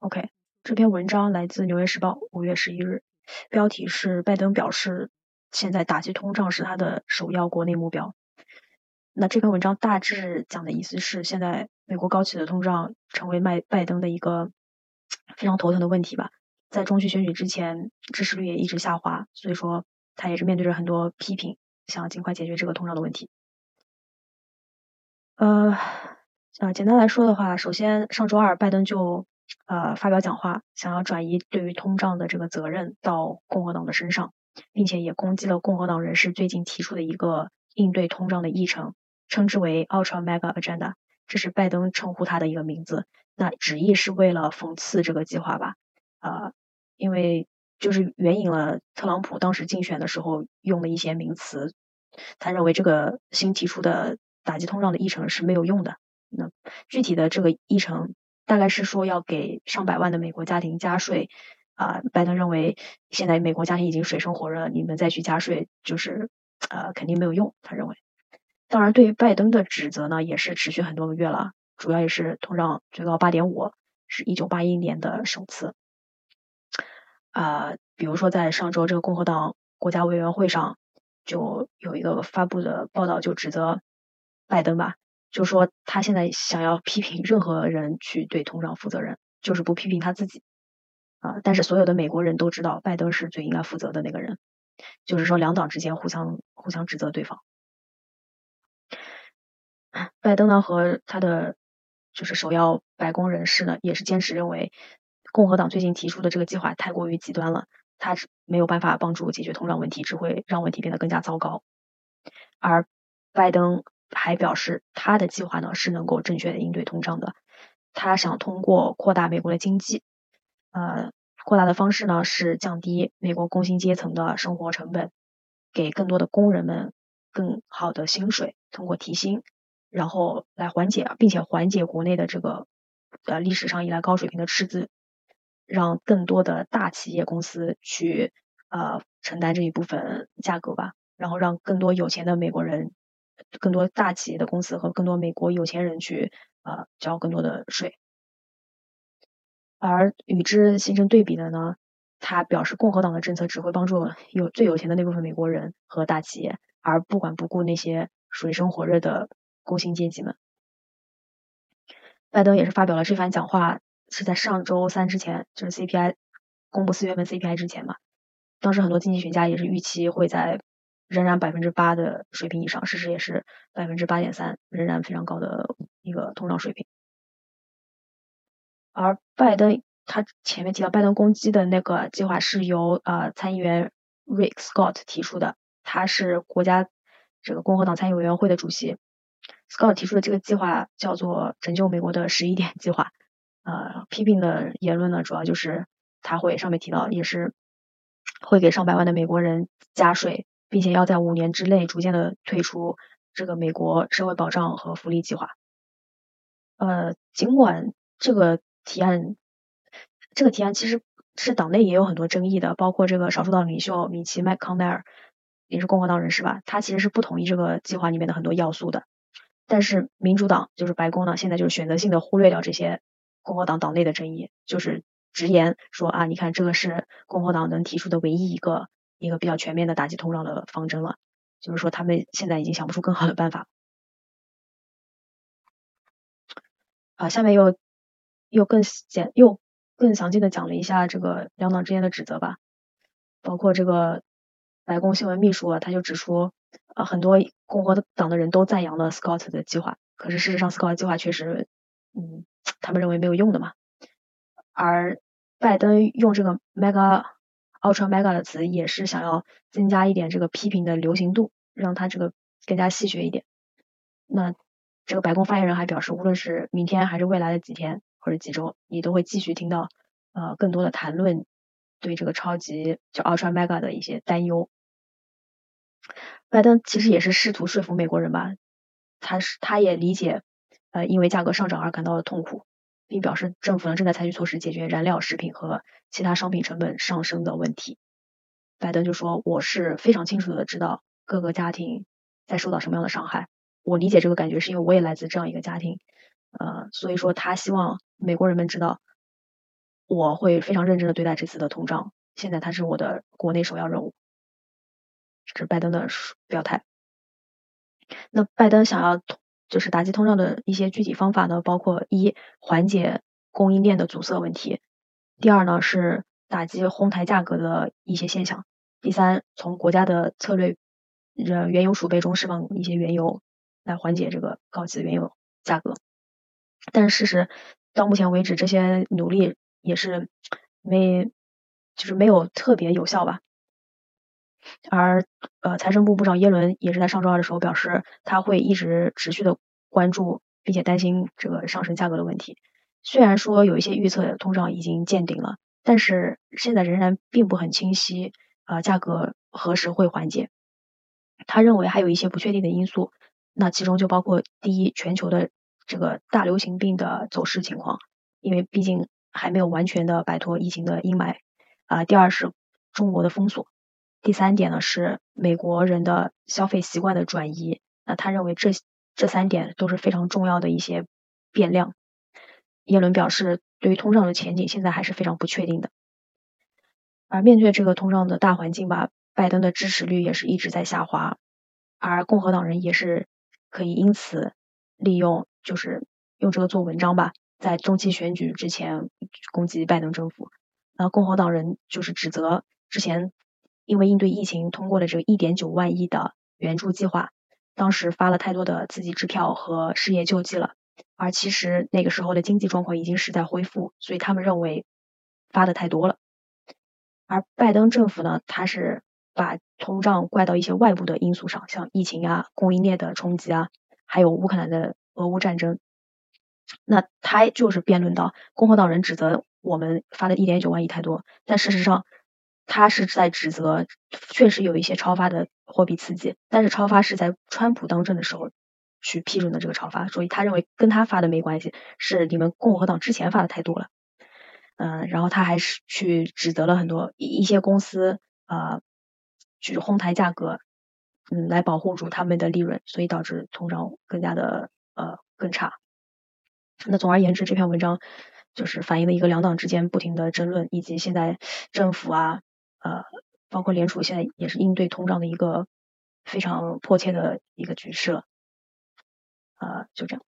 OK，这篇文章来自《纽约时报》五月十一日，标题是拜登表示，现在打击通胀是他的首要国内目标。那这篇文章大致讲的意思是，现在美国高企的通胀成为麦拜登的一个非常头疼的问题吧。在中期选举之前，支持率也一直下滑，所以说他也是面对着很多批评，想尽快解决这个通胀的问题。呃，啊，简单来说的话，首先上周二拜登就。呃，发表讲话，想要转移对于通胀的这个责任到共和党的身上，并且也攻击了共和党人士最近提出的一个应对通胀的议程，称之为 Ultra Mega Agenda，这是拜登称呼他的一个名字。那旨意是为了讽刺这个计划吧？呃，因为就是援引了特朗普当时竞选的时候用的一些名词，他认为这个新提出的打击通胀的议程是没有用的。那具体的这个议程。大概是说要给上百万的美国家庭加税，啊，拜登认为现在美国家庭已经水深火热，你们再去加税就是呃肯定没有用，他认为。当然，对于拜登的指责呢，也是持续很多个月了，主要也是通胀最高八点五，是一九八一年的首次。啊，比如说在上周这个共和党国家委员会上，就有一个发布的报道，就指责拜登吧。就说他现在想要批评任何人去对通胀负责任，就是不批评他自己啊。但是所有的美国人都知道，拜登是最应该负责的那个人。就是说，两党之间互相互相指责对方。拜登呢和他的就是首要白宫人士呢，也是坚持认为，共和党最近提出的这个计划太过于极端了，他是没有办法帮助解决通胀问题，只会让问题变得更加糟糕。而拜登。还表示，他的计划呢是能够正确的应对通胀的。他想通过扩大美国的经济，呃，扩大的方式呢是降低美国工薪阶层的生活成本，给更多的工人们更好的薪水，通过提薪，然后来缓解，并且缓解国内的这个呃历史上以来高水平的赤字，让更多的大企业公司去呃承担这一部分价格吧，然后让更多有钱的美国人。更多大企业的公司和更多美国有钱人去呃交更多的税，而与之形成对比的呢，他表示共和党的政策只会帮助有最有钱的那部分美国人和大企业，而不管不顾那些水深火热的工薪阶级们。拜登也是发表了这番讲话，是在上周三之前，就是 CPI 公布四月份 CPI 之前嘛，当时很多经济学家也是预期会在。仍然百分之八的水平以上，事实也是百分之八点三，仍然非常高的一个通胀水平。而拜登他前面提到拜登攻击的那个计划是由呃参议员 Rick Scott 提出的，他是国家这个共和党参议委员会的主席。Scott 提出的这个计划叫做“拯救美国的十一点计划”。呃，批评的言论呢，主要就是他会上面提到，也是会给上百万的美国人加税。并且要在五年之内逐渐的退出这个美国社会保障和福利计划。呃，尽管这个提案，这个提案其实是党内也有很多争议的，包括这个少数党领袖米奇麦康奈尔也是共和党人士吧，他其实是不同意这个计划里面的很多要素的。但是民主党就是白宫呢，现在就是选择性的忽略掉这些共和党党内的争议，就是直言说啊，你看这个是共和党能提出的唯一一个。一个比较全面的打击通胀的方针了，就是说他们现在已经想不出更好的办法。啊，下面又又更简又更详细的讲了一下这个两党之间的指责吧，包括这个白宫新闻秘书啊，他就指出啊，很多共和党的人都赞扬了 Scott 的计划，可是事实上 Scott 计划确实，嗯，他们认为没有用的嘛。而拜登用这个 mega。Ultra Mega 的词也是想要增加一点这个批评的流行度，让它这个更加戏谑一点。那这个白宫发言人还表示，无论是明天还是未来的几天或者几周，你都会继续听到呃更多的谈论对这个超级就 Ultra Mega 的一些担忧。拜登其实也是试图说服美国人吧，他是他也理解呃因为价格上涨而感到的痛苦。并表示政府呢正在采取措施解决燃料、食品和其他商品成本上升的问题。拜登就说：“我是非常清楚的知道各个家庭在受到什么样的伤害，我理解这个感觉，是因为我也来自这样一个家庭。呃，所以说他希望美国人们知道，我会非常认真的对待这次的通胀，现在它是我的国内首要任务。这是拜登的表态。那拜登想要就是打击通胀的一些具体方法呢，包括一缓解供应链的阻塞问题，第二呢是打击哄抬价格的一些现象，第三从国家的策略呃原油储备中释放一些原油来缓解这个高企原油价格。但是事实到目前为止，这些努力也是没就是没有特别有效吧。而呃，财政部部长耶伦也是在上周二的时候表示，他会一直持续的关注，并且担心这个上升价格的问题。虽然说有一些预测通胀已经见顶了，但是现在仍然并不很清晰啊，价格何时会缓解？他认为还有一些不确定的因素，那其中就包括第一，全球的这个大流行病的走势情况，因为毕竟还没有完全的摆脱疫情的阴霾啊。第二是中国的封锁。第三点呢是美国人的消费习惯的转移，那他认为这这三点都是非常重要的一些变量。耶伦表示，对于通胀的前景现在还是非常不确定的。而面对这个通胀的大环境吧，拜登的支持率也是一直在下滑，而共和党人也是可以因此利用，就是用这个做文章吧，在中期选举之前攻击拜登政府。那共和党人就是指责之前。因为应对疫情通过了这个一点九万亿的援助计划，当时发了太多的刺激支票和失业救济了，而其实那个时候的经济状况已经是在恢复，所以他们认为发的太多了。而拜登政府呢，他是把通胀怪到一些外部的因素上，像疫情啊、供应链的冲击啊，还有乌克兰的俄乌战争。那他就是辩论到，共和党人指责我们发的一点九万亿太多，但事实上。他是在指责，确实有一些超发的货币刺激，但是超发是在川普当政的时候去批准的这个超发，所以他认为跟他发的没关系，是你们共和党之前发的太多了。嗯，然后他还是去指责了很多一些公司啊，去哄抬价格，嗯，来保护住他们的利润，所以导致通胀更加的呃更差。那总而言之，这篇文章就是反映了一个两党之间不停的争论，以及现在政府啊。呃，包括联储现在也是应对通胀的一个非常迫切的一个局势了，呃，就这样。